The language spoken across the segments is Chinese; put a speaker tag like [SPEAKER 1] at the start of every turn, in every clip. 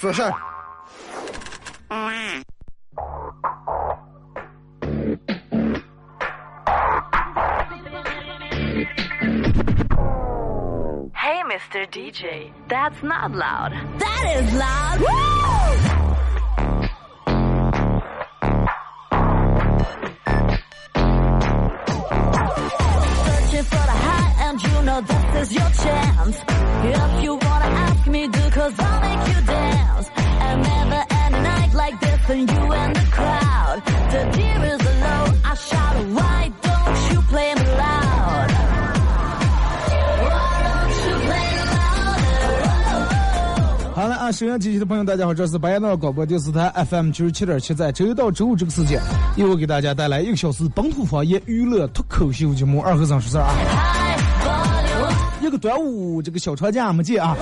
[SPEAKER 1] Hey, Mr. DJ, that's not loud. That is loud. Woo! you know this is your chance. If you wanna ask me, do cause I'll make you dance. You and the crowd. The deer is the low, I shout, why don't you play me loud? Why don't you play louder?
[SPEAKER 2] 好了啊，收音机前的朋友，大家好，这是白杨岛广播电视台 FM 九十七点七，在周一到周五这个时间，又会给大家带来一个小时本土方言娱乐脱口秀节目《二和尚说事儿》啊。一个端午这个小长假没见啊，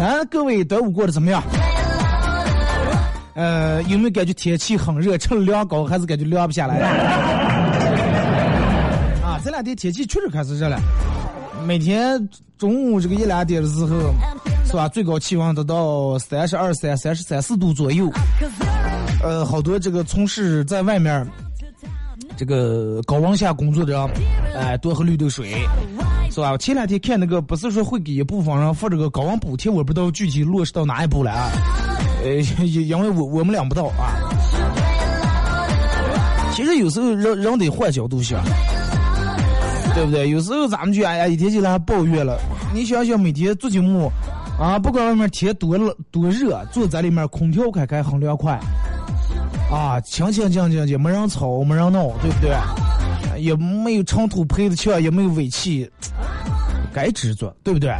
[SPEAKER 2] 那各位端午过得怎么样？呃，有没有感觉天气很热，趁凉高，还是感觉凉不下来？啊，这两天天气确实开始热了，每天中午这个一两点的时候，是吧？最高气温达到三十二三、三十三四度左右。呃，好多这个从事在外面这个高温下工作的人，哎、多喝绿豆水，是吧？前两天看那个，不是说会给一部分人发这个高温补贴，我不知道具体落实到哪一步了啊。呃，因因为我我们俩不到啊。其实有时候人人得换角度想，对不对？有时候咱们就哎呀，一天起来还抱怨了。你想想，每天做节目，啊，不管外面天多冷多热，坐在里面空调开开很凉快，啊，清清静静的，没人吵，没人闹，对不对？也没有尘土拍的墙，也没有尾气，该知足，对不对？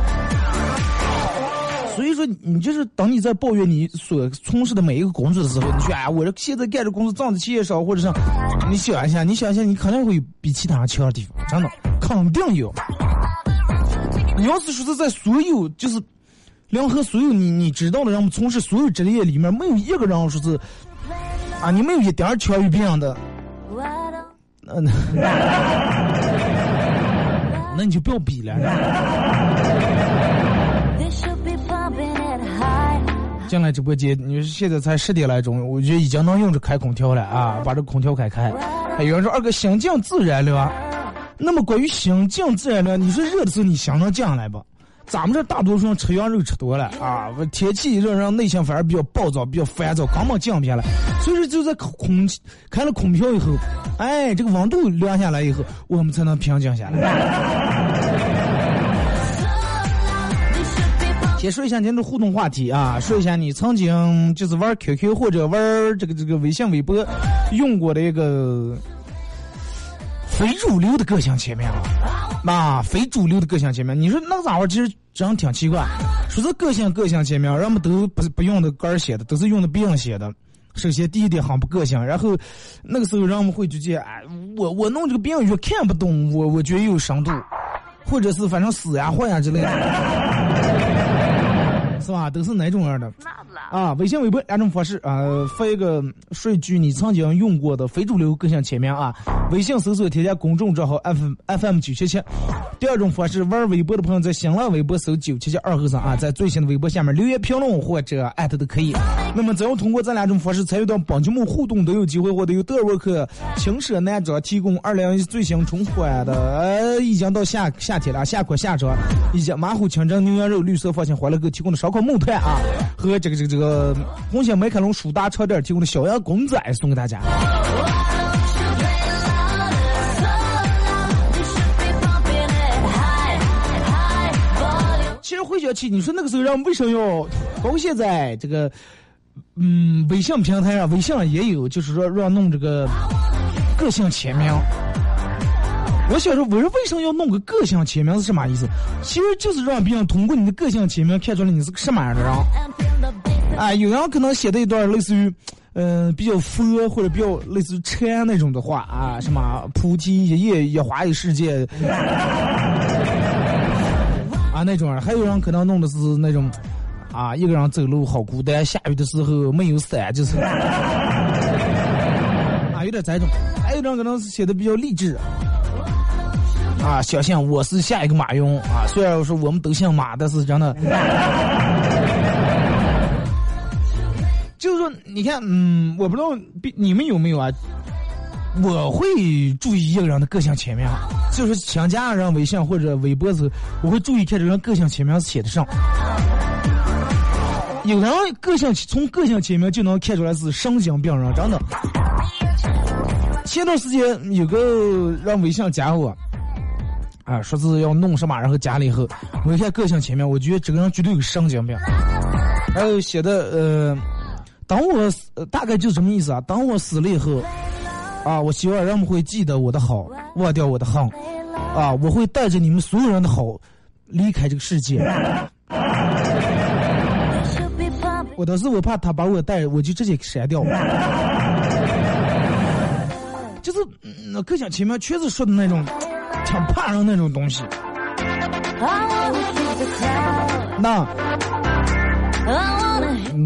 [SPEAKER 2] 你就是等你在抱怨你所从事的每一个工作的时候，你说哎，我这现在干这工作挣的钱也少，或者是你想一下，你想一下，你肯定会比其他人强的地方，真的，肯定有。你要是说是在所有就是联合所有你你知道的人们从事所有职业里面，没有一个人说是啊，你没有一点儿强于别人的，那那 那你就不要比了。进来直播间，你说现在才十点来钟，我觉得已经能用着开空调了啊，把这空调开开。还有人说二哥心静自然凉，那么关于心静自然凉，你说热的时候你想能降来不？咱们这大多数人吃羊肉吃多了啊，天气热让内心反而比较暴躁，比较烦躁，根本降不下来。所以说就在空气开了空调以后，哎，这个温度凉下来以后，我们才能平静下来。先说一下您的互动话题啊，说一下你曾经就是玩 QQ 或者玩这个这个微信、微博用过的一个非主流的个性签名啊，非主流的个性签名，你说那咋玩？其实真挺奇怪，说是个性个性签名，人们都不不用的个儿写的，都是用的别人写的。首先第一点很不个性，然后那个时候人们会直接哎，我我弄这个别人越看不懂，我我觉得有深度，或者是反正死呀坏呀之类的。是吧？都是哪种样的啊？微信、微博两种方式啊，发一个说一句你曾经用过的非主流个性签名啊。微信搜索添加公众账号 F F M 九七七。第二种方式，玩微博的朋友在新浪微博搜九七七二后生啊，在最新的微博下面留言评论或者艾特都可以。那么只要通过这两种方式参与到本节目互动，都有机会获得由德尔沃克轻奢男装提供二零一最新春款的，呃，已经到夏夏天了，夏款夏装，以及马虎清蒸牛羊肉绿色放心欢乐购提供的烧括木炭啊，和这个这个这个红星美凯龙舒达超店提供的小羊公仔送给大家。其实回想起，你说那个时候人为什么要，包括现在这个，嗯，微信平台上，微信上也有，就是说让弄这个个性签名。我小时候，我说为什么要弄个个性签名是什么意思？其实就是让别人通过你的个性签名看出来你是个什么样的人。啊，有人可能写的一段类似于，嗯、比较佛或者比较类似于禅那种的话啊，什么菩提一叶一花一世界，啊那种，还有人可能弄的是那种，啊一个人走路好孤单，下雨的时候没有伞，就是，啊有点这种，还有人可能是写的比较励志。啊，小象我是下一个马云啊！虽然说我们都姓马，但是真的，就是说，你看，嗯，我不知道你们有没有啊？我会注意一个人的个性签名，就是想加人微信或者微博时，我会注意看这个人个性签名写的上。有人个性从个性签名就能看出来是神经病人，真的。前段时间有个让微信加我。啊，说是要弄什么，然后加了以后，我一看个性签名，我觉得这个人绝对有神经病。还有写的呃，等我死、大概就是什么意思啊？等我死了以后，啊，我希望人们会记得我的好，忘掉我的恨，啊，我会带着你们所有人的好离开这个世界。我当时我怕他把我带，我就直接删掉。就是嗯，个性签名确实说的那种。挺怕人那种东西。那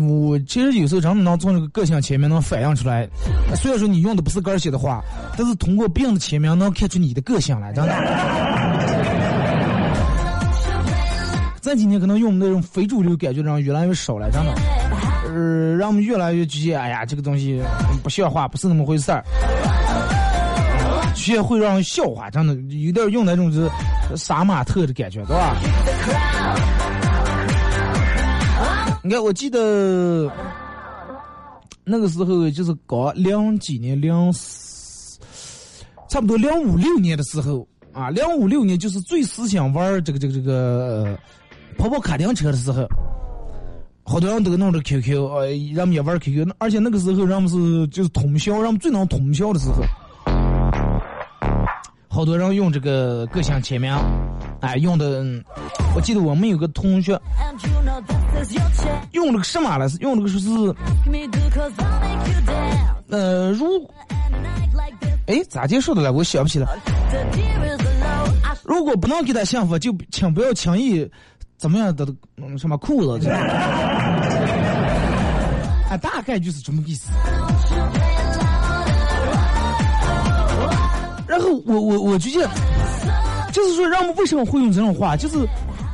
[SPEAKER 2] 我其实有时候真的能从这个个性签名能反映出来。虽然说你用的不是歌写的话，但是通过别人的签名能看出你的个性来，真的。这几年可能用那种非主流感觉上越来越少了，真的。呃，让我们越来越觉得，哎呀，这个东西不像话，不是那么回事儿。学会让人笑话，真的有点用那种就是杀马特的感觉，对吧？你看，我记得那个时候就是搞零几年、零，差不多零五六年的时候啊，零五六年就是最思想玩这个这个这个跑跑卡丁车的时候，好多人都弄着 QQ，呃，人们也玩 QQ，而且那个时候人们是就是通宵，人们最能通宵的时候。好多人用这个个性签名，哎，用的，我记得我们有个同学用了个什么来用了个说是，呃，如，哎，咋接受的了？我想不起来。如果不能给他幸福，就请不要轻易怎么样的什么裤子。啊，大概就是这么个意思。然后我我我就觉得，就是说，人们为什么会用这种话，就是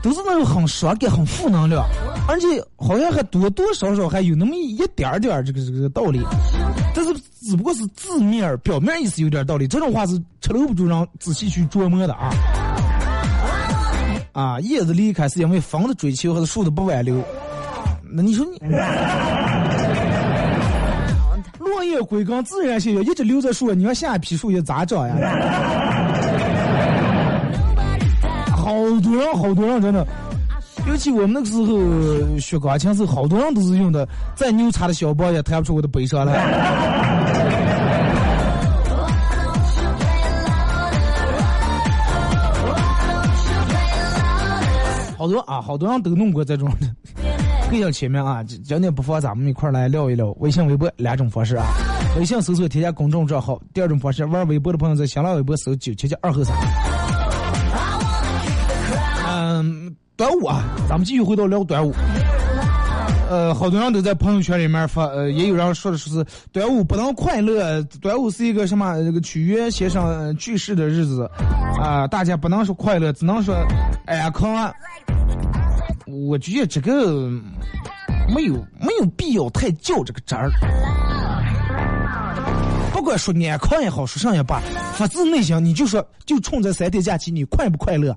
[SPEAKER 2] 都是那种很爽感、很负能量，而且好像还多多少少还有那么一点点这个这个道理，但是只不过是字面表面意思有点道理。这种话是吃留不住让仔细去琢磨的啊。啊，叶子离开是因为风的追求，还是树的不挽留？那你说你？落叶归根，自然现象，一直留在树，你说下一批树叶咋长呀？好多人，好多人，真的，尤其我们那个时候学钢琴时，好多人都是用的，再牛叉的小包也弹不出我的悲伤来。好多啊，好多人都弄过这种的。个性签名啊，今天不妨咱们一块来聊一聊微信、微博两种方式啊。微信搜索添加公众账号，第二种方式玩微博的朋友在新浪微博搜九七七二后三。嗯，端午啊，咱们继续回到聊端午。呃，好多人都在朋友圈里面发，呃，也有人说的是端午不能快乐，端午是一个什么这个屈原先生去世的日子啊，大家不能说快乐，只能说安康。我觉得这个没有没有必要太较这个真儿。不管说安康也好，说啥也罢，发自内心你就说，就冲这三天假期，你快不快乐？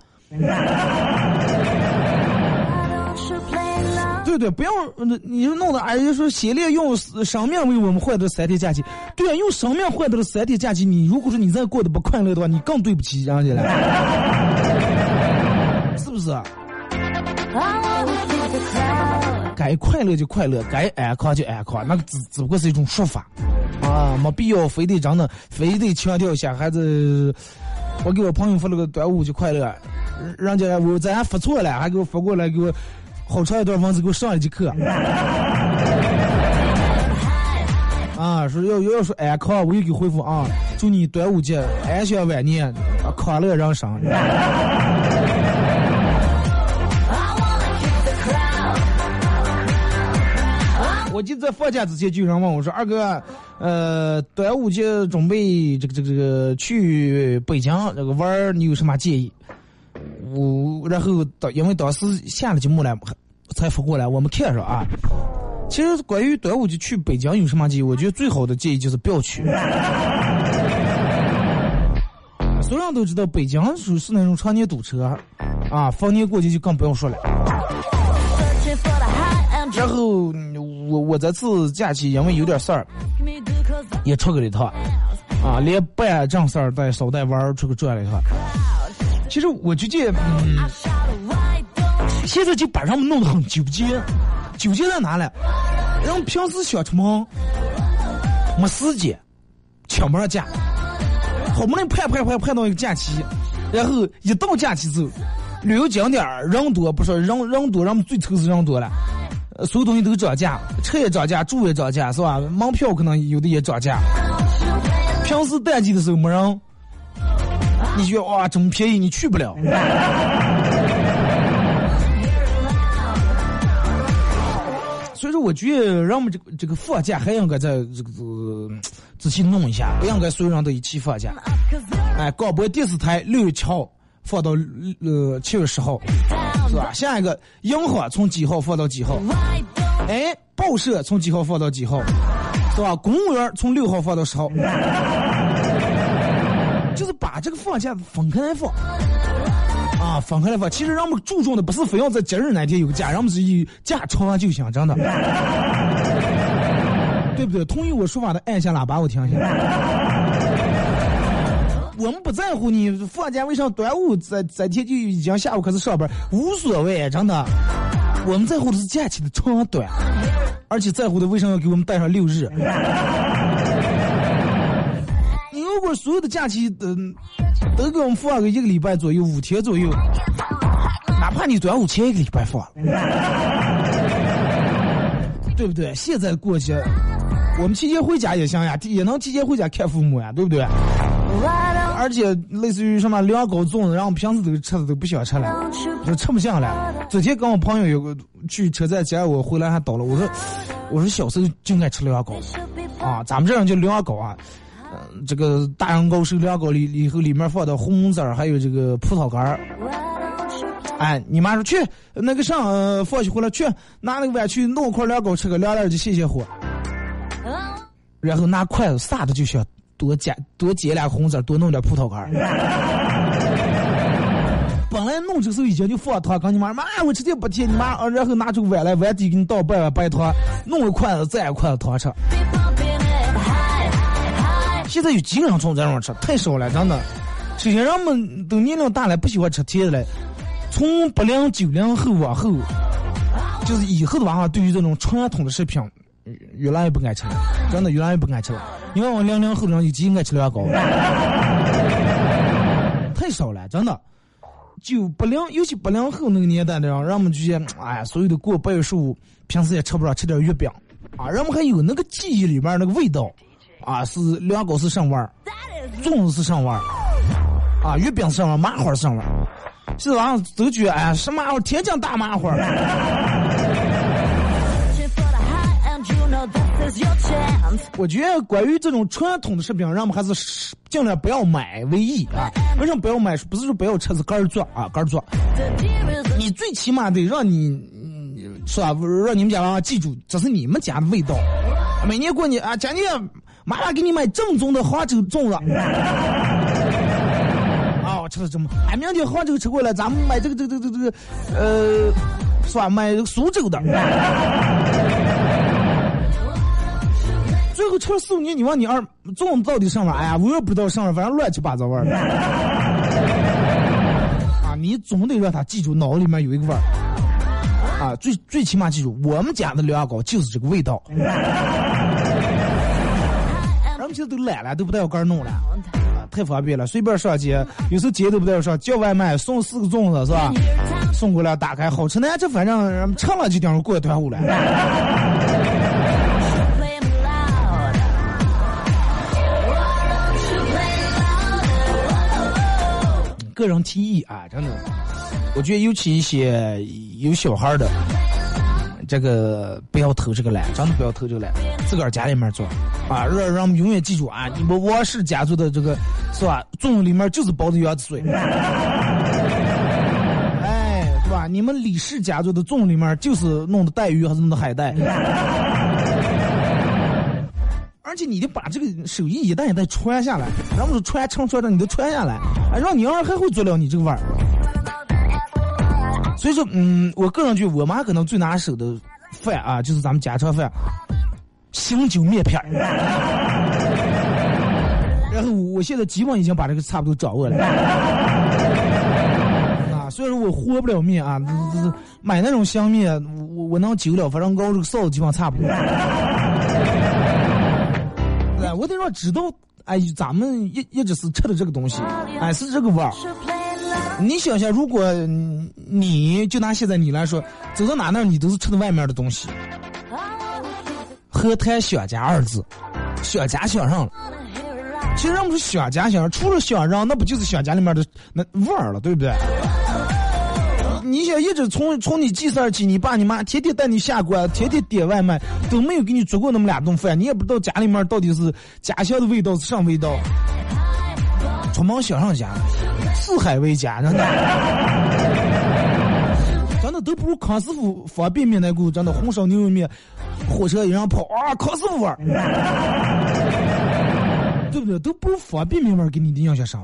[SPEAKER 2] 对对，不要你就弄得哎，就说写列用生命为我们换得三天假期。对啊，用生命换得了三天假期，你如果说你再过得不快乐的话，你更对不起人家了，是不是？该快乐就快乐，该安康就安康，那个只只不过是一种说法啊，没必要非得真的非得强调一下。孩子，我给我朋友发了个端午就快乐，人家我咱还发错了，还给我发过来给我好长一段文字给我上了一节课。啊，说要要说安康，我又给回复啊，祝你端午节安享晚年，康乐人生。我记得在放假之前就有人问我说：“二哥，呃，端午节准备这个这个这个去北京这个玩儿，你有什么建议？”我然后当因为当时下了节目了，才发过来，我们看着啊。其实关于端午节去北京有什么建议？我觉得最好的建议就是不要去。所有人都知道北京属是那种常年堵车，啊，逢年过节就更不用说了。然后我我这次假期因为有点事儿，也出去了一趟，啊，连办正事儿带捎带玩儿出去转了一趟。其实我觉得，嗯，现在就把人们弄得很纠结，纠结在哪了？人平时想出门没时间，请不上假，好不容易盼盼盼盼到一个假期，然后一到假期之，旅游景点人多不说，人人多，人们最愁是人多了。所有东西都涨价，车也涨价，住也涨价，是吧？门票可能有的也涨价。平时淡季的时候没人，你觉得哇这么便宜，你去不了。所以说，我觉得让我们这个这个放假还应该在这个仔细弄一下，不应该所有人都一起放假。哎，广播电视台六月七号。放到呃七月十号，是吧？下一个银行从几号放到几号？哎，报社从几号放到几号？是吧？公务员从六号放到十号，就是把这个放假分开来放，啊，分开来放。其实人们注重的不是非要在节日那天有个假，人们是以假长就行，真的，对不对？同意我说法的按下喇叭，我听一下。我们不在乎你放假为啥端午在在天就已经下午开始上班，无所谓，真的。我们在乎的是假期的长短，而且在乎的为什么要给我们带上六日？你如果所有的假期都都给我们放个一个礼拜左右，五天左右，哪怕你端午前一个礼拜放，对不对？现在过节，我们提前回家也行呀，也能提前回家看父母呀，对不对？而且类似于什么凉糕粽子，然后平时都吃的都不想吃了，就吃不下了。昨天跟我朋友有个去车站接我回来还倒了，我说我说小时候就爱吃凉糕，啊，咱们这样叫凉糕啊，嗯，这个大人糕是凉糕里以后里面放的红籽儿，还有这个葡萄干儿。哎，你妈说去那个上放学回来去拿那个碗去弄块凉糕吃个凉凉就泄泄火，然后拿筷子撒的就行。多加多结俩红枣，多弄点葡萄干儿。本来弄这时候已经就放糖，跟你妈妈我直接不甜，你妈然后拿出碗来，碗底给你倒半碗白糖，弄一筷子再一筷子糖吃。现在有几个人从这种吃？太少了，真的。首先人们都年龄大了，不喜欢吃甜的了。从八零九零后往后，就是以后的娃娃，对于这种传统的食品。越来越不爱吃了，真的越来越不爱吃了。你看我零零后的人有几个爱吃凉糕？太少了，真的。就八零，尤其八零后那个年代的人，人们就觉哎呀，所有的过八月十五，平时也吃不上，吃点月饼啊。人们还有那个记忆里面那个味道啊，是凉糕是上味儿，粽子是上味儿，啊，月饼是上味儿，麻花是上味儿。现在娃都觉得哎，什么天津大麻花。我觉得关于这种传统的食品，让我们还是尽量不要买为宜啊。为什么不要买？不是说不要吃，是干做啊，干做。你最起码得让你，是吧？让你们家娃记住，这是你们家的味道。每年过年啊，今年妈妈给你买正宗的杭州粽子。啊，我吃的这么。哎，明天杭州吃过来，咱们买这个这个这个这个，呃，是吧？买苏州的。最后吃了四五年，你问你二粽子到底上了？哎呀，我也不知道上了，反正乱七八糟味儿。啊，你总得让他记住，脑子里面有一个味儿。啊，最最起码记住，我们家的凉糕就是这个味道。人们现在都懒了，都不带要干弄了，太方便了，随便上街，有时候街都不带上，叫外卖送四个粽子是吧？送过来打开好吃，那这反正吃了就等于过端午了。个人提议啊，真的，我觉得尤其一些有小孩的，这个不要偷这个懒，真的不要偷这个懒，自个儿家里面做啊，让让我们永远记住啊，你们王氏家族的这个是吧？粽子里面就是包的鸭子水，哎，是吧？你们李氏家族的粽里面就是弄的带鱼还是弄的海带。而且你得把这个手艺一代一代传下来，然后传承传承，你都传下来，哎，让你儿还会做了你这个味儿。所以说，嗯，我个人觉得我妈可能最拿手的饭啊，就是咱们家常饭，醒酒面片儿。然后我现在基本已经把这个差不多掌握了。啊，虽然说我和不了面啊，这这买那种香面，我我能揪了，反正熬这个臊子基本差不多。我得让知道，哎，咱们一一直是吃的这个东西，哎，是这个味儿。你想想，如果你就拿现在你来说，走到哪那你都是吃的外面的东西。何谈想家二字，想家想上了。其实我们说想家想，除了雪上，那不就是想家里面的那味儿了，对不对？你想一直从从你记事儿起，你爸你妈天天带你下馆，天天点外卖，都没有给你做过那么两顿饭，你也不知道家里面到底是家乡的味道是啥味道。出门想上家，四海为家，真的，真的都不如康师傅方便面那股，真的红烧牛肉面，火车一样跑啊，康师傅味，对不对？都不如方便面味儿给你的印象深。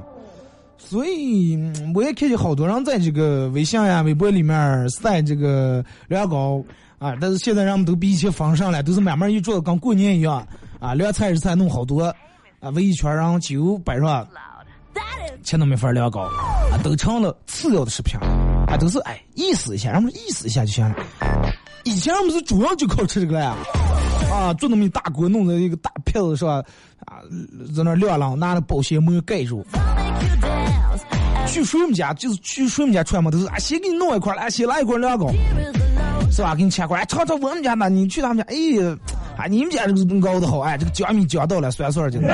[SPEAKER 2] 所以我也看见好多人在这个微信呀、微博里面晒这个凉糕啊，但是现在人们都比以前丰盛了，都是慢慢一做，跟过年一样啊，凉菜是菜弄好多啊，围一圈让酒摆上，吃那么一份凉糕啊，都成了次要的食品啊，都是哎意思一下，让们意思一下就行了。以前我们是主要就靠吃这个呀，啊，做那么一大锅，弄在一个大片子是吧？啊，在那晾晾，拿那保鲜膜盖住。去谁们家就是去谁们家串嘛，都是啊，先给你弄一块儿，来先来一块凉糕，是吧？给你切块儿，尝尝我们家的，你去他们家，哎，啊，你们家这个熬的好，哎，这个江米江到了，酸酸的，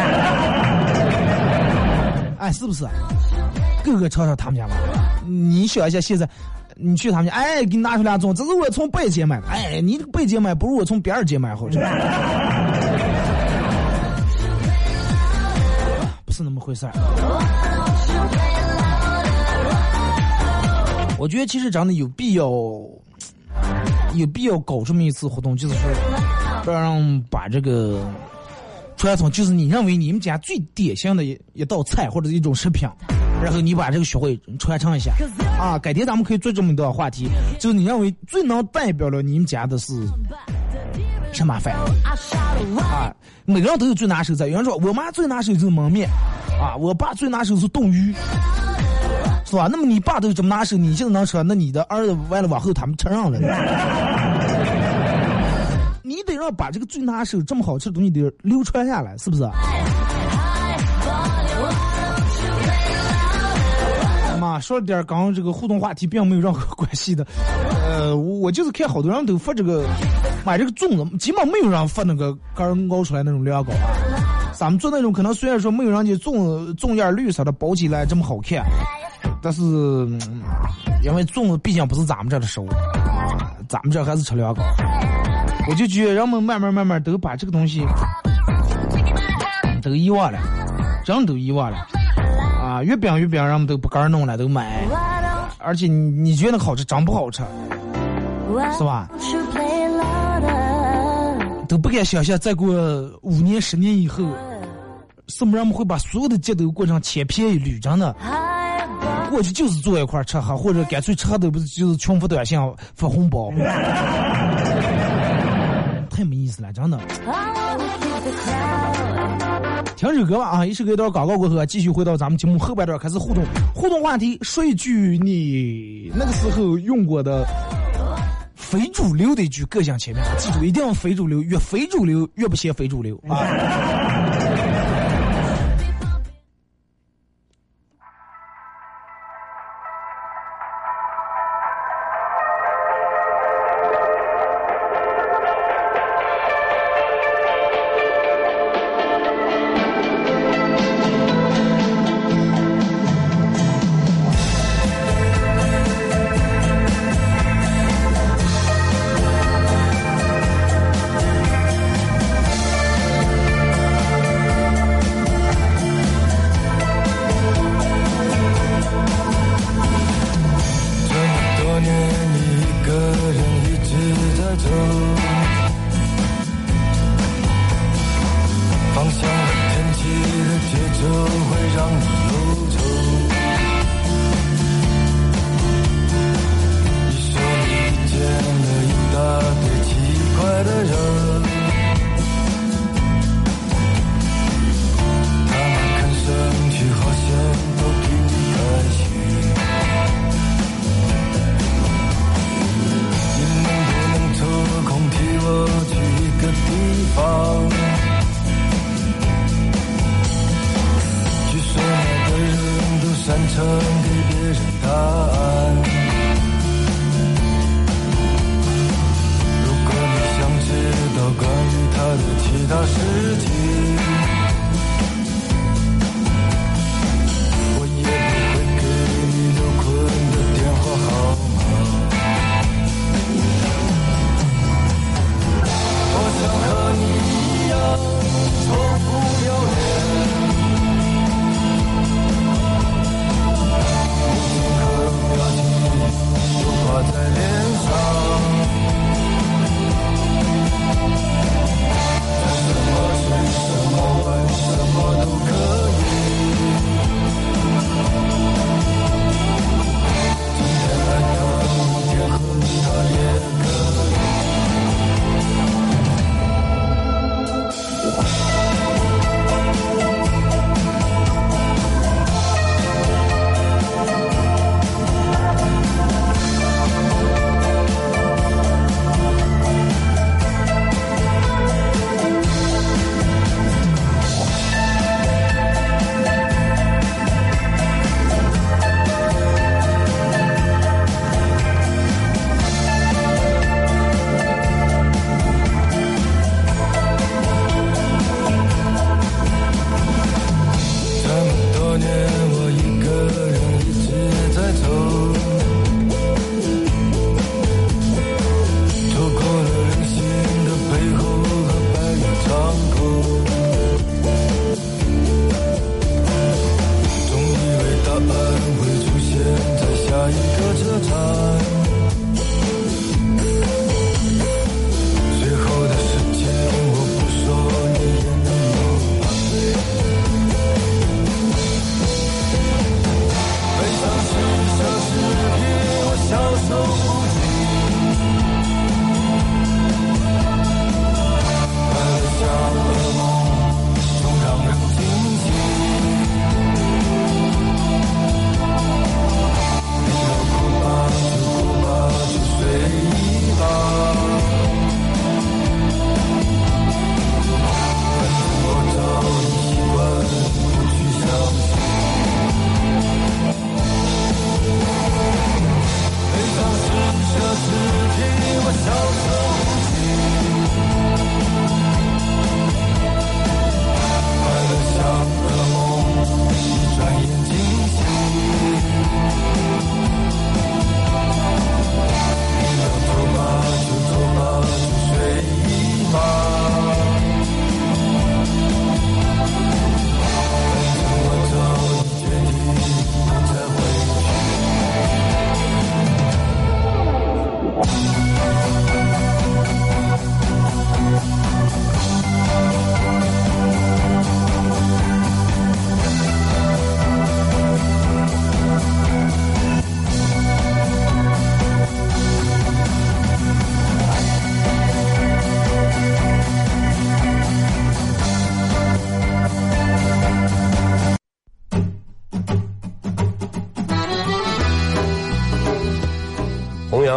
[SPEAKER 2] 哎，是不是？个个尝尝他们家嘛。你想一下，现在你去他们家，哎，给你拿出两种，这是我从北街买的，哎，你这个北街买不如我从别人街买好吃。不是那么回事儿。我觉得其实真的有必要，有必要搞这么一次活动，就是说，让把这个传统，就是你认为你们家最典型的一一道菜或者一种食品，然后你把这个学会传承一下。啊，改天咱们可以做这么一段话题，就是你认为最能代表了你们家的是什么饭？啊，每个人都有最拿手菜。有人说我妈最拿手就是焖面，啊，我爸最拿手是冻鱼。是吧？那么你爸都这么拿手，你现在能吃，那你的儿子完了往后他们吃上了。你得让把这个最拿手、这么好吃的东西得流传下来，是不是？说了点刚刚这个互动话题，并没有任何关系的。呃，我就是看好多人都发这个买这个粽子，基本没有人发那个刚熬出来那种凉糕啊。咱们做那种可能虽然说没有人家粽粽叶绿色的包起来这么好看。但是，因为粽子毕竟不是咱们这的食物，咱们这还是吃凉糕。我就觉得人们慢慢慢慢都把这个东西都遗忘了，真都遗忘了。月饼月饼人们都不敢弄了，都买。而且你你觉得好吃，真不好吃，是吧？都不敢想象，再过五年十年以后，什么人们会把所有的节都过成千篇一律，真的。过去就是坐一块吃喝，或者干脆吃喝都不是，就是群发短信发红包，太没意思了，真的。听首歌吧啊！一首歌一段广告过后，继续回到咱们节目后半段开始互动。互动话题：说一句你那个时候用过的非主流的一句个性签名，记住一定要非主流，越非主流越不显非主流啊。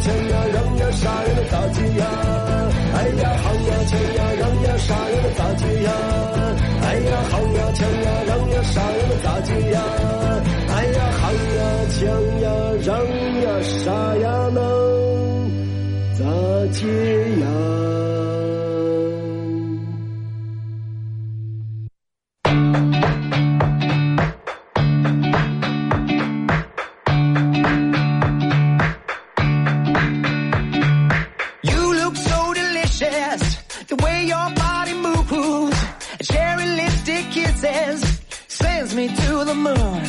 [SPEAKER 3] 行呀抢呀让呀杀人的大街呀，哎呀好呀抢呀让呀杀人的大街呀，哎呀好呀抢呀让呀杀人的大街呀，哎呀好呀抢呀让呀杀呀能咋接呀？the way your body moves. Cherry lipstick kisses sends me to the moon.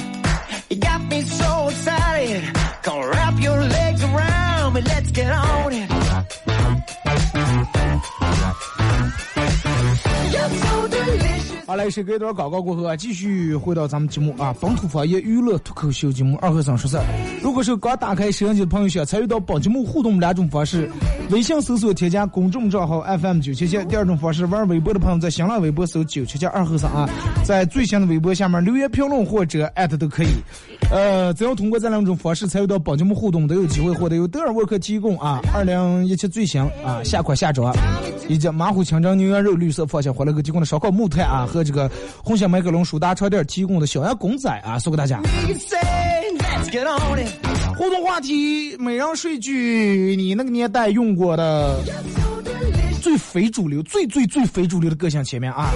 [SPEAKER 3] You got me so excited. Come wrap your legs around me. Let's get on it.
[SPEAKER 2] 好嘞是隔一段广告过后啊，继续回到咱们节目啊，本土方言娱乐脱口秀节目二和尚说事。如果是刚打开收音机的朋友，想参与到本节目互动两种方式：微信搜索添加公众账号 FM 九七七；第二种方式，玩微博的朋友在新浪微博搜九七七二和尚啊，在最新的微博下面留言评论或者艾特都可以。呃，只要通过这两种方式参与到宝节目互动，都有机会获得由德尔沃克提供啊二零一七最新啊下款下装以及马虎清蒸牛羊肉绿色放心欢乐哥提供的烧烤木炭啊和这个。红星麦克龙舒达床垫提供的小羊公仔啊，送给大家。互动话题：美人睡句，你那个年代用过的最非主流、最最最非主流的个性前面啊。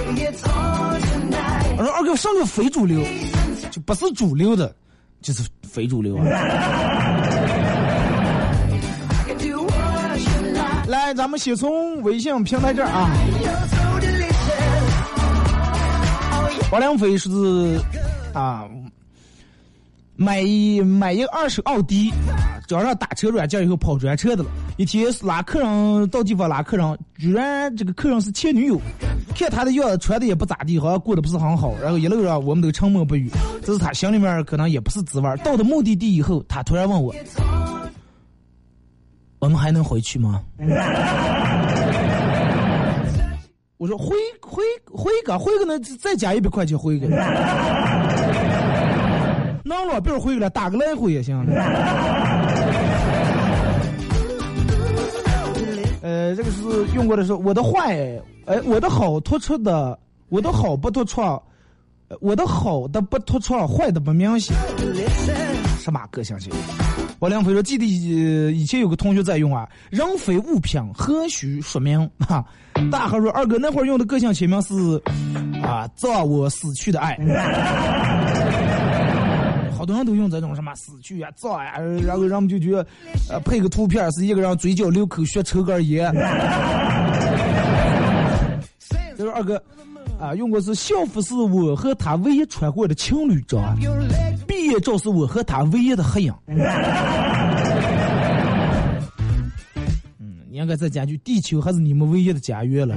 [SPEAKER 2] 我说二哥，上个非主流，就不是主流的，就是非主流啊。来，咱们先从微信平台这儿啊。王良飞是啊，买一买一二手奥迪，装上打车软件以后跑专车的了。一天拉客人到地方拉客人，居然这个客人是前女友，看他的样子穿的也不咋地，好像过得不是很好。然后一路上我们都沉默不语，这是他心里面可能也不是滋味。到了目的地以后，他突然问我：“我们还能回去吗？” 我说回回回个回个那再加一百块钱 回个，能了，别说回了，打个来回也行。呃，这个是用过的时候，我的坏，哎，我的好突出的，我的好不突出，我的好的不突出，坏的不明显。什么个性型？王良飞说：“记得以前有个同学在用啊，人非物品，何须说明？” 哈，大河说：“二哥那会儿用的个性签名是啊，造我死去的爱。” 好多人都用这种什么死去啊，造呀，然后人们就觉得，呃，配个图片是一个人嘴角流口血抽根烟。这是二哥。啊，用过是校服是我和他唯一穿过的情侣装，毕业照是我和他唯一的合影。嗯，你应该再加句，地球还是你们唯一的家园了。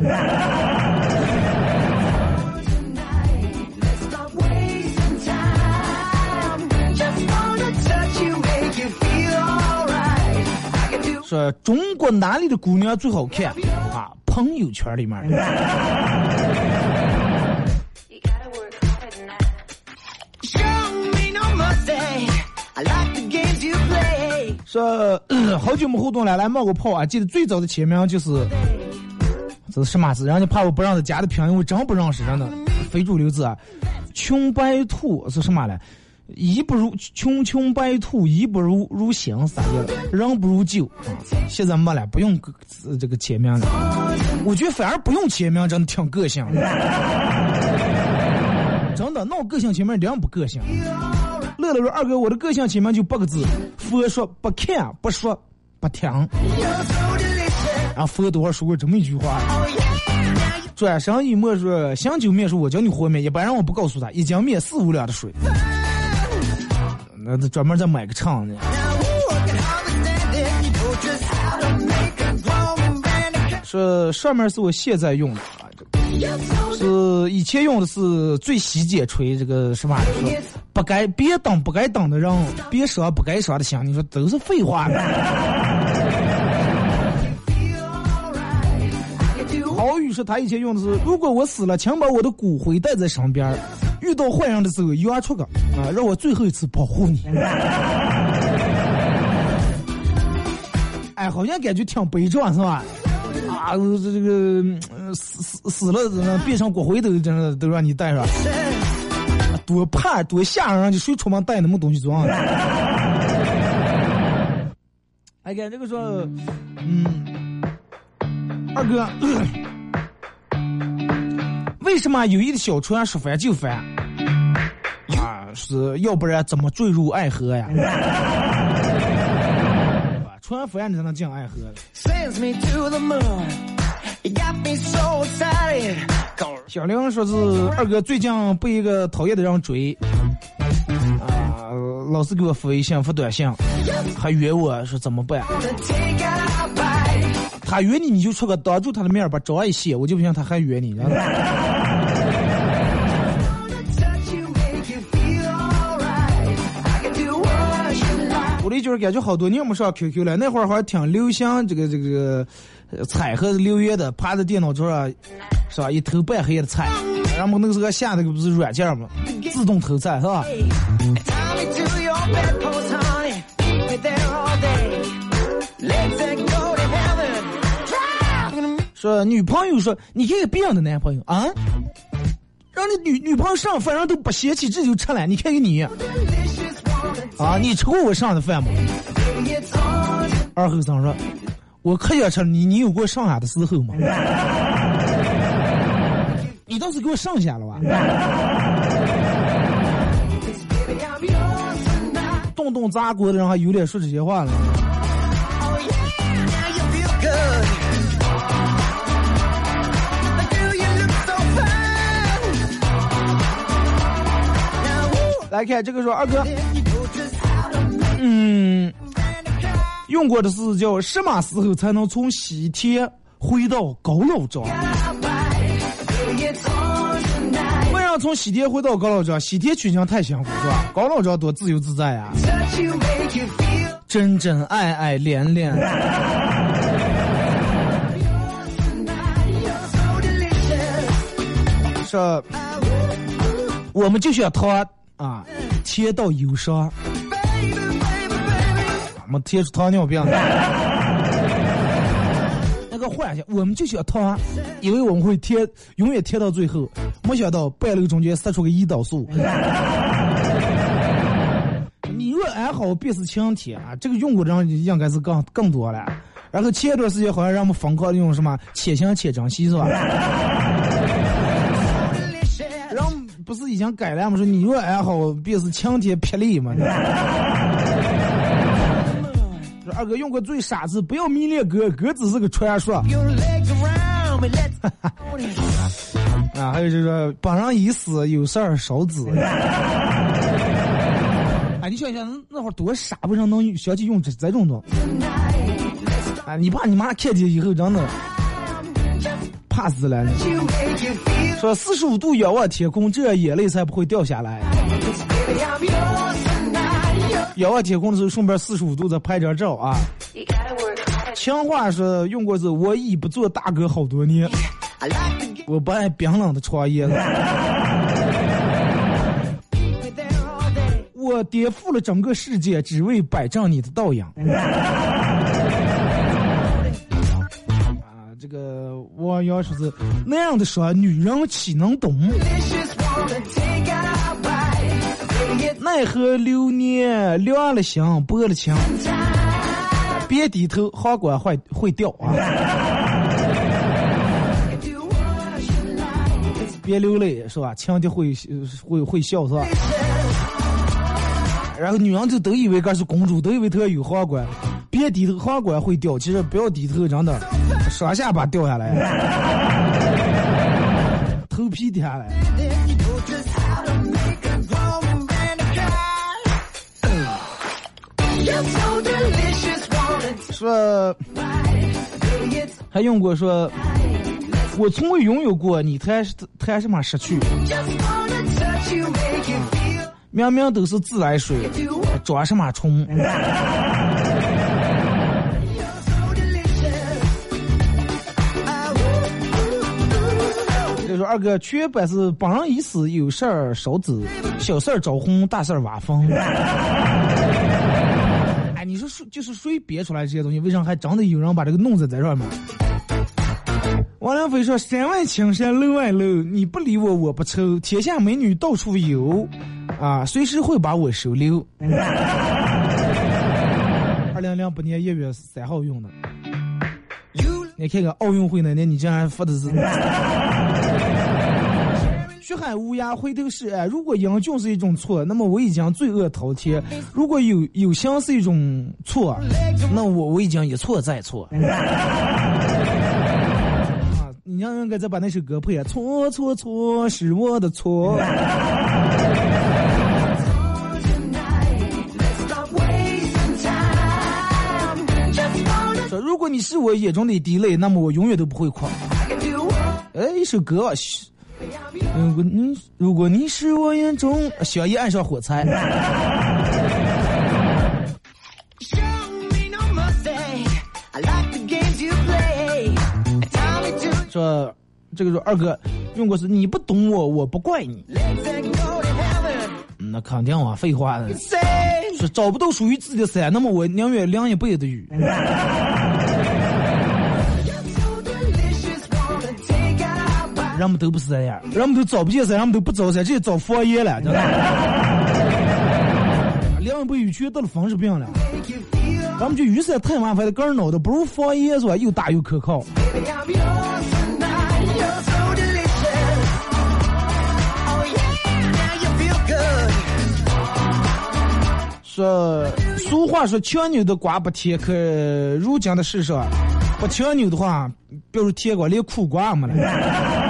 [SPEAKER 2] 说中国哪里的姑娘最好看啊？朋友圈里面。说好久没互动了，来冒个泡啊！记得最早的签名就是，这是什么字？人家怕我不让他加的拼音，我真不认识，真的非主流字啊！穷白兔是什么嘞？一不如穷穷白兔，一不如如新啥的，人不如旧啊！现在没了，不用这个签名了。我觉得反而不用签名，真的挺个性。真的，闹个性签名一样不个性。乐乐说：“二哥，我的个性签名就八个字：佛说不看，不说不听。”然后佛多少说过这么一句话：“转身一抹说，想酒面说，我教你和面，一般人我不告诉他，一斤面四五两的水。”那专门再买个唱的。说上面是我现在用的啊，是以前用的是最洗剪吹，这个什么？不该别当不该当的人，别说不该说的心，你说都是废话呢。郝宇说他以前用的是，如果我死了，请把我的骨灰带在身边儿，遇到坏人的时候冤出个啊，让我最后一次保护你。哎，好像感觉挺悲壮是吧？啊，这这个呃死死死了，变成骨灰都真的都让你带上，多怕多吓人！你谁出门带那么东西装？哎，看这个说，嗯，二哥，为什么友谊的小船说翻就翻？啊，是要不然怎么坠入爱河呀？船翻你才能进爱河。小玲说是二哥最近被一个讨厌的人追，啊，老是给我发微信发短信，还约我说怎么办.他约你你就出个当住他的面把招一写，我就不信他还约你。就是感觉好多年没上 QQ 了，那会儿好像挺流行这个这个彩盒子，六月的趴在电脑桌上是吧？一头半黑的彩，然后那个时候下那个不是软件吗？自动投彩是吧？说女朋友说，你看别人的男朋友啊，让你女女朋友上反，人都不嫌弃，这就吃了，你看看你。啊，你吃过我上的饭吗？二后生说，我可想吃你，你有过上海的时候吗？你倒是给我上下了吧。动动砸锅的人还有脸说这些话
[SPEAKER 3] 呢。
[SPEAKER 2] 来看这个说，二哥，嗯，用过的是叫什么时候才能从西天回到高老庄？为啥从西天回到高老庄？西天取经太辛苦是了，高老庄多自由自在呀，真真爱爱恋恋。是我们就想他啊，天道有伤。我们贴出糖尿病。那个幻想，我们就想他，以为我们会贴，永远贴到最后，没想到半路中间杀出个胰岛素。你若安好，便是晴天啊！这个用过的人应该是更更多了。然后前一段时间好像让我们疯狂的用什么且行且珍惜是吧？不是已经改了吗？说你若安好，便是晴天霹雳嘛。说二哥用过最傻子，不要迷恋哥，哥只是个传说. 啊。还有就是说帮人已死，有事儿少子。哎，你想想那会儿多傻，为啥能想起用这这种东西？啊，你爸你妈看见以后真的 怕死了。说四十五度仰望天空，这样眼泪才不会掉下来。仰望天空的时候，顺便四十五度再拍张照啊。强话说用过是，我已不做大哥好多年我不爱冰冷的床叶子
[SPEAKER 3] ，me there all day.
[SPEAKER 2] 我颠覆了整个世界，只为摆正你的倒影。啊，这个我要说是那样的说，女人岂能懂？奈何流年凉了心，薄了情。别低头，皇冠会会掉啊！别流泪是吧？情敌会会会笑是吧？然后女人就都以为她是公主，都以为她有皇冠。别低头，皇冠会掉。其实不要低头，真的，双下巴掉下来，头皮掉下来。说还用过，说我从未拥有过。你谈什么失去？明明都是自来水，装什么充？所以说二哥，缺本事，本人已死，有事儿少走，小事儿招风，大事儿挖风。哎，你说谁就是谁编出来这些东西？为啥还真的有人把这个弄在在上面？王良飞说：“山外青山楼外楼，你不理我我不抽。天下美女到处有，啊，随时会把我收留。”二零零八年一月三号用的。你看看奥运会那年，你竟然发的是“血海无涯回头是岸”。如果英俊是一种错，那么我已经罪恶滔天；如果有有香是一种错，那我我已经一错再错。啊，你让应该再把那首歌配啊！错错错，是我的错。说如果你是我眼中的滴泪，那么我永远都不会哭。哎，一首歌，如果你如果你是我眼中，小姨爱上火柴。说这个说二哥用过是你不懂我，我不怪你。那肯定啊，废话。说找不到属于自己的伞，那么我宁愿淋一辈子的雨。人们都不是这样，人们都找不见伞，人们都不找伞，直接找佛爷了，真的。淋一辈雨全得了风湿病了。咱们就雨伞太麻烦了，个人脑袋不如方言是吧？又大又可靠。说俗话说，强扭的瓜不甜，可如今的世上，不强扭的话，比如甜瓜，连苦瓜没了。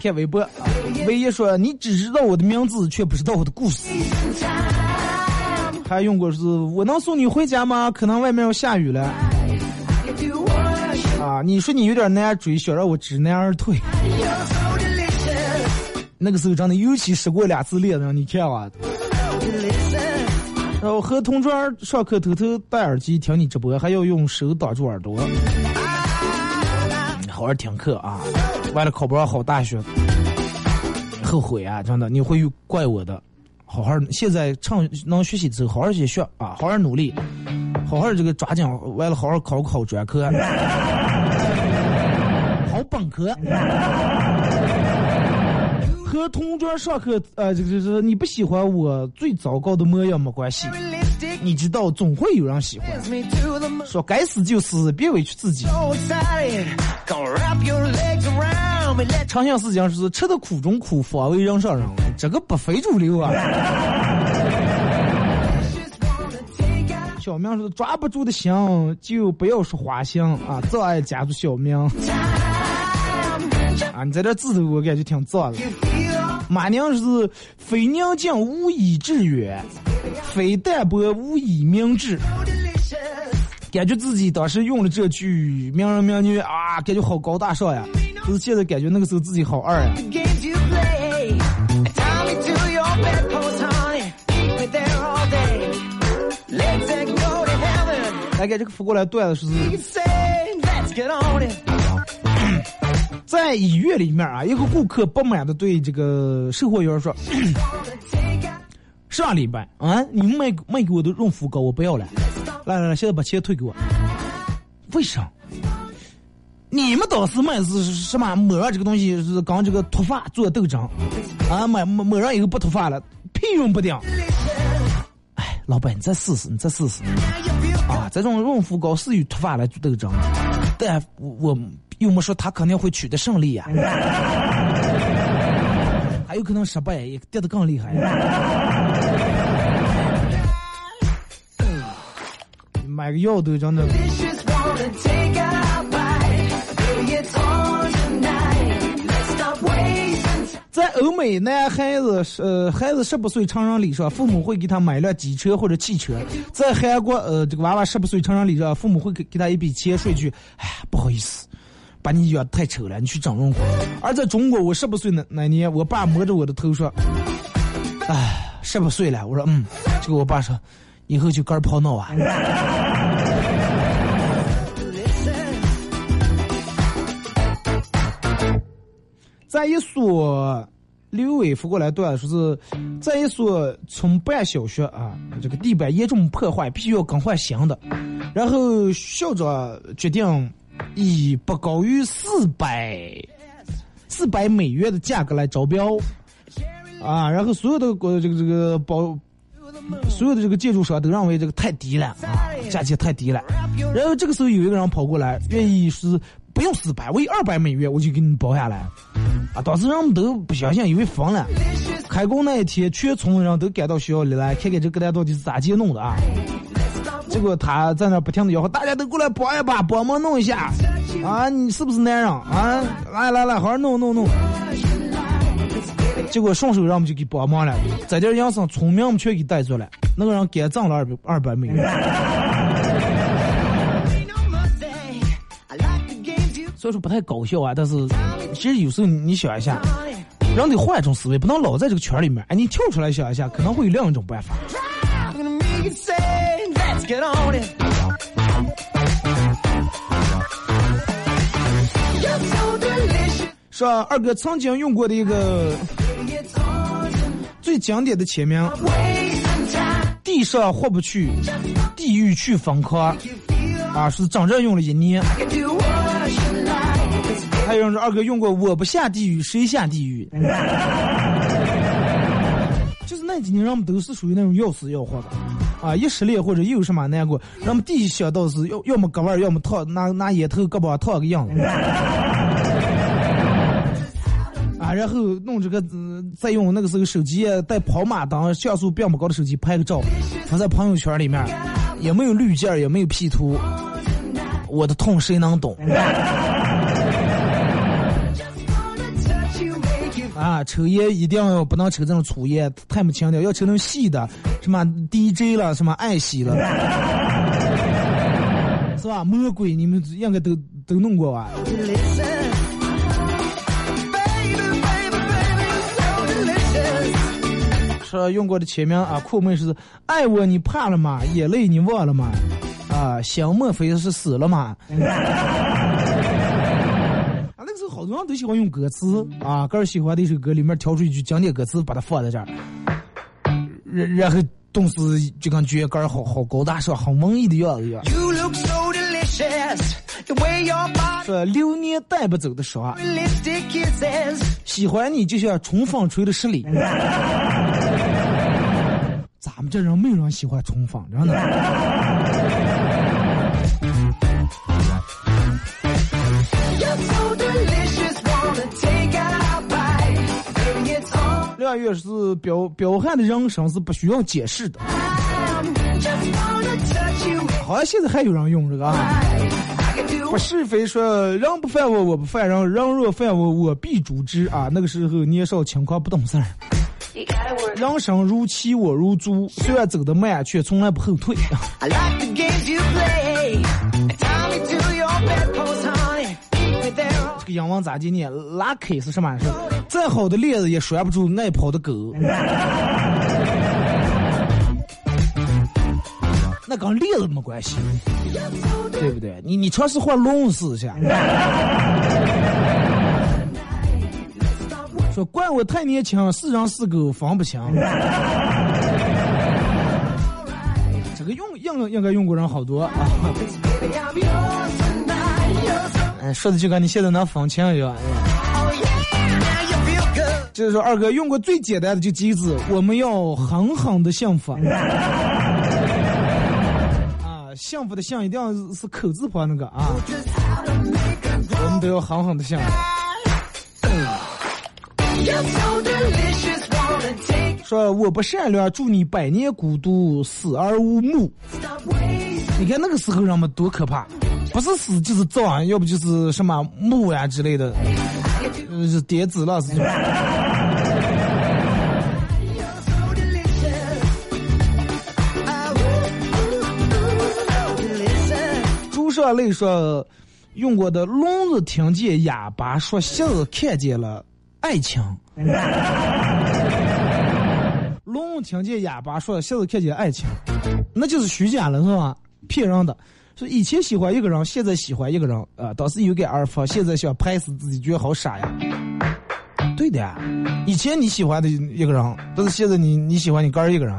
[SPEAKER 2] 看微博，唯一说你只知道我的名字，却不知道我的故事。还用过是，我能送你回家吗？可能外面要下雨了。啊，你说你有点难追，想让我知难而退。那个时候真的尤其失过两次恋人，你看啊。然后和同桌上课偷偷戴耳机听你直播，还要用手挡住耳朵。好好听课啊，为了考不上好大学，后悔啊！真的，你会怪我的。好好，现在趁能学习之后，好好去学啊，好好努力，好好这个抓紧，为了好好考个好专科，好本科。和同桌上课，呃，这个就是你不喜欢我最糟糕的模样没关系，你知道总会有人喜欢。说该死就死，别委屈自己。长相思讲是吃的苦中苦，方为人上人，这个不非主流啊。小明说抓不住的心就不要说花心啊，早爱加入小明。啊，你在这字头我感觉挺脏的。马娘是非宁静无以致远，非淡泊无以明志。感觉自己当时用了这句名人名句啊，感觉好高大上呀。可是现在感觉那个时候自己好二呀。来，给这个扶过来段子是。在医院里面啊，一个顾客不满的对这个售货员说：“ 上礼拜啊，你卖卖给我的润肤膏我不要了，来来来，现在把钱退给我。为啥？你们当时卖的是什么？抹上这个东西是刚这个脱发做斗争啊？买抹抹上以后不脱发了，屁用不顶。哎，老板，你再试试，你再试试啊！这种润肤膏是与脱发来做斗争，但我。又没说他肯定会取得胜利呀，还有可能失败，也跌得更厉害。买个药都真的。在欧美，男孩子呃，孩子十八岁成人礼上，父母会给他买辆机车或者汽车；在韩国，呃，这个娃娃十八岁成人礼上，父母会给给他一笔钱，说一句：“哎呀，不好意思。”把你养太丑了，你去整容。而在中国，我十八岁那那年，我爸摸着我的头说：“哎，十八岁了。”我说：“嗯。”结果我爸说：“以后就干泡脑啊。”在一所刘伟发过来段，说是在一所村办小学啊，这个地板严重破坏，必须要更换新的。然后校长决定以不高于四百四百美元的价格来招标啊，然后所有的呃这个这个包。所有的这个建筑商都认为这个太低了啊，价钱太低了。然后这个时候有一个人跑过来，愿意是不用四百，我有二百美元我就给你包下来。啊，当时人们都不相信，以为疯了。开工那一天，全村人都赶到学校里来，看看这个蛋到底是咋接弄的啊。结果他在那不停的吆喝，大家都过来帮一把，帮忙弄一下。啊，你是不是男人啊？来来来，好好弄弄弄。结果顺手让我们就给帮忙了，在点养生，村民们全给带走了。那个人给挣了二百二百美元。所以说不太搞笑啊，但是其实有时候你想一下，人得换一种思维，不能老在这个圈里面。哎，你跳出来想一下，可能会有另一种办法。是啊，二哥曾经用过的一个。最经典的签名：地上活不去，地狱去疯狂。啊，是整整用了一年。还有人说二哥用过，我不下地狱，谁下地狱？就是那几年，人们都是属于那种要死要活的。啊，一失恋或者有什么难过，人们第一想到是要要么割腕，要么烫拿拿烟头胳膊烫个样子。啊然后弄这个，再用那个时候手机带跑马灯、像素并不高的手机拍个照，发在朋友圈里面，也没有滤镜，也没有 P 图。我的痛谁能懂？啊，抽烟一定要不能抽这种粗烟，太没情调，要抽那种细的，什么 DJ 了，什么爱惜了，是吧？魔鬼，你们应该都都弄过吧？说用过的签名啊，酷妹是爱我你怕了吗？眼泪你忘了吗？啊，想莫非是死了吗？好多人都喜欢用歌词啊，个人喜欢的一首歌里面挑出一句经典歌词，把它放在这儿，然然后动词就感觉个儿好好高大上，好文艺的样子一样。说流年带不走的说，喜欢你就像春风吹的十里。咱们这人没有人喜欢春风，真的。六月是彪彪悍的人生是不需要解释的。好像现在还有人用这个啊。不是非说人不犯我我不犯人，人若犯我我必诛之啊！那个时候年少轻狂不懂事儿。人生如棋，我如猪，虽然走得慢，却从来不后退。这个英文咋的念？Lucky 是什么意思？再好的链子也拴不住爱跑的狗。那跟链子没关系，对不对？你你尝试换弄死一下。说怪我太年轻，是人是狗防不清。这个用应应该用过人好多啊。哎，说的就跟你现在能分清一样。就是说，二哥用过最简单的就几个字，我们要狠狠的幸福。啊，幸福的幸一定要是口字旁那个啊。我们都要狠狠的幸福。说我不善良，祝你百年孤独，死而无墓。你看那个时候人们多可怕，不是死就是葬，要不就是什么墓呀之类的，是叠纸了是吧。朱少泪说，用过的聋子听见哑巴说，瞎子看见了爱情。聋子听见哑巴说，瞎子看见爱情，那就是虚假了，是吧？骗人的。说以前喜欢一个人，现在喜欢一个人，啊，当时有个耳发，现在想拍死自己，觉得好傻呀。对的呀，以前你喜欢的一个人，但是现在你你喜欢你个儿一个人。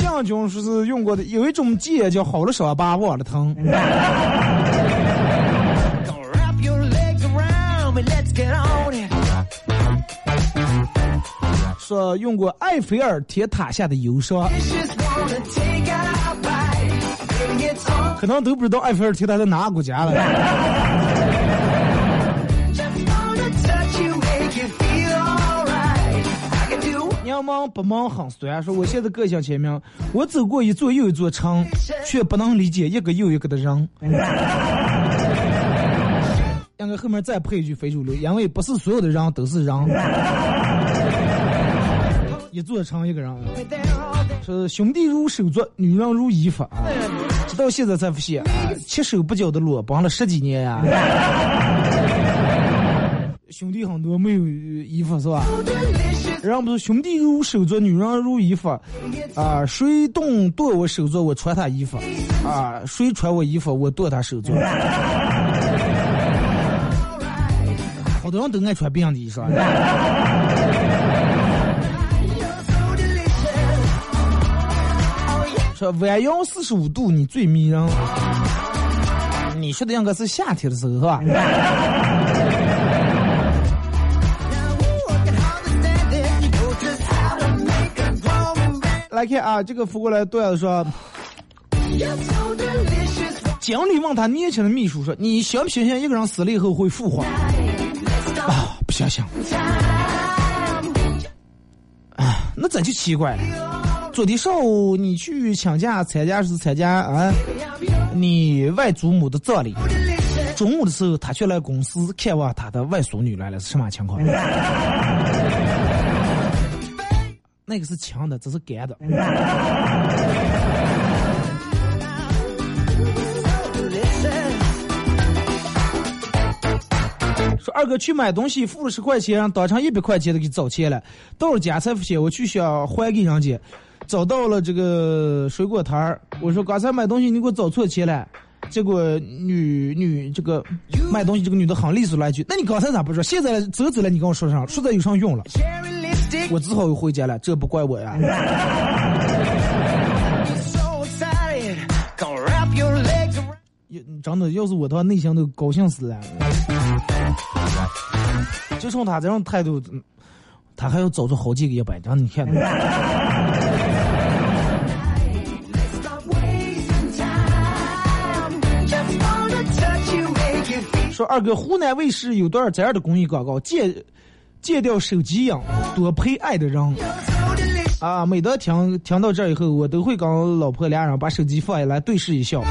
[SPEAKER 2] 将军说是用过的，有一种剑叫好了伤疤忘了疼。说用过埃菲尔铁塔下的忧伤，可能都不知道埃菲尔铁塔在哪个国家了。娘忙不忙很酸，说我现在个性签名，我走过一座又一座城，却不能理解一个又一个的人。应该后面再配一句非主流，因为不是所有的人都是人。一座城一个人，说兄弟如手足，女人如衣服！直到现在才发现，七手八脚的路帮了十几年呀。兄弟很多没有衣服是吧？人不是兄弟如手足，女人如衣服啊！谁动剁我手足，我穿他衣服啊！谁穿我衣服，我剁他手足。好多人都爱穿别人的衣裳。说弯腰四十五度，你最迷人。你说的应该是夏天的时候是吧？来看啊，这个扶过来段子说，经理问他年轻的秘书说：“你相不相信一个人死了以后会复活？”啊，不相信。啊，那真就奇怪了。昨天上午你去请假参加是参加啊，你外祖母的葬礼。中午的时候他去来公司看望他的外孙女来了，是什么情况？那个是强的，这是干的。说二哥去买东西付了十块钱，当场一百块钱的给找钱了，到了家才发现我去想还给人家。找到了这个水果摊儿，我说刚才买东西你给我找错钱了，结果女女这个卖东西这个女的很利索来一句，那你刚才咋不说？现在走走了，你跟我说上，实在有啥用了？我只好又回家了，这不怪我呀。真的，要是我的话，内心都高兴死了。就冲他这种态度，他还要找出好几个一百张，你看。说二哥，湖南卫视有段这样的公益广告：戒戒掉手机瘾，多陪爱的人。啊，每当听听到这以后，我都会跟老婆俩人把手机放下来，对视一笑。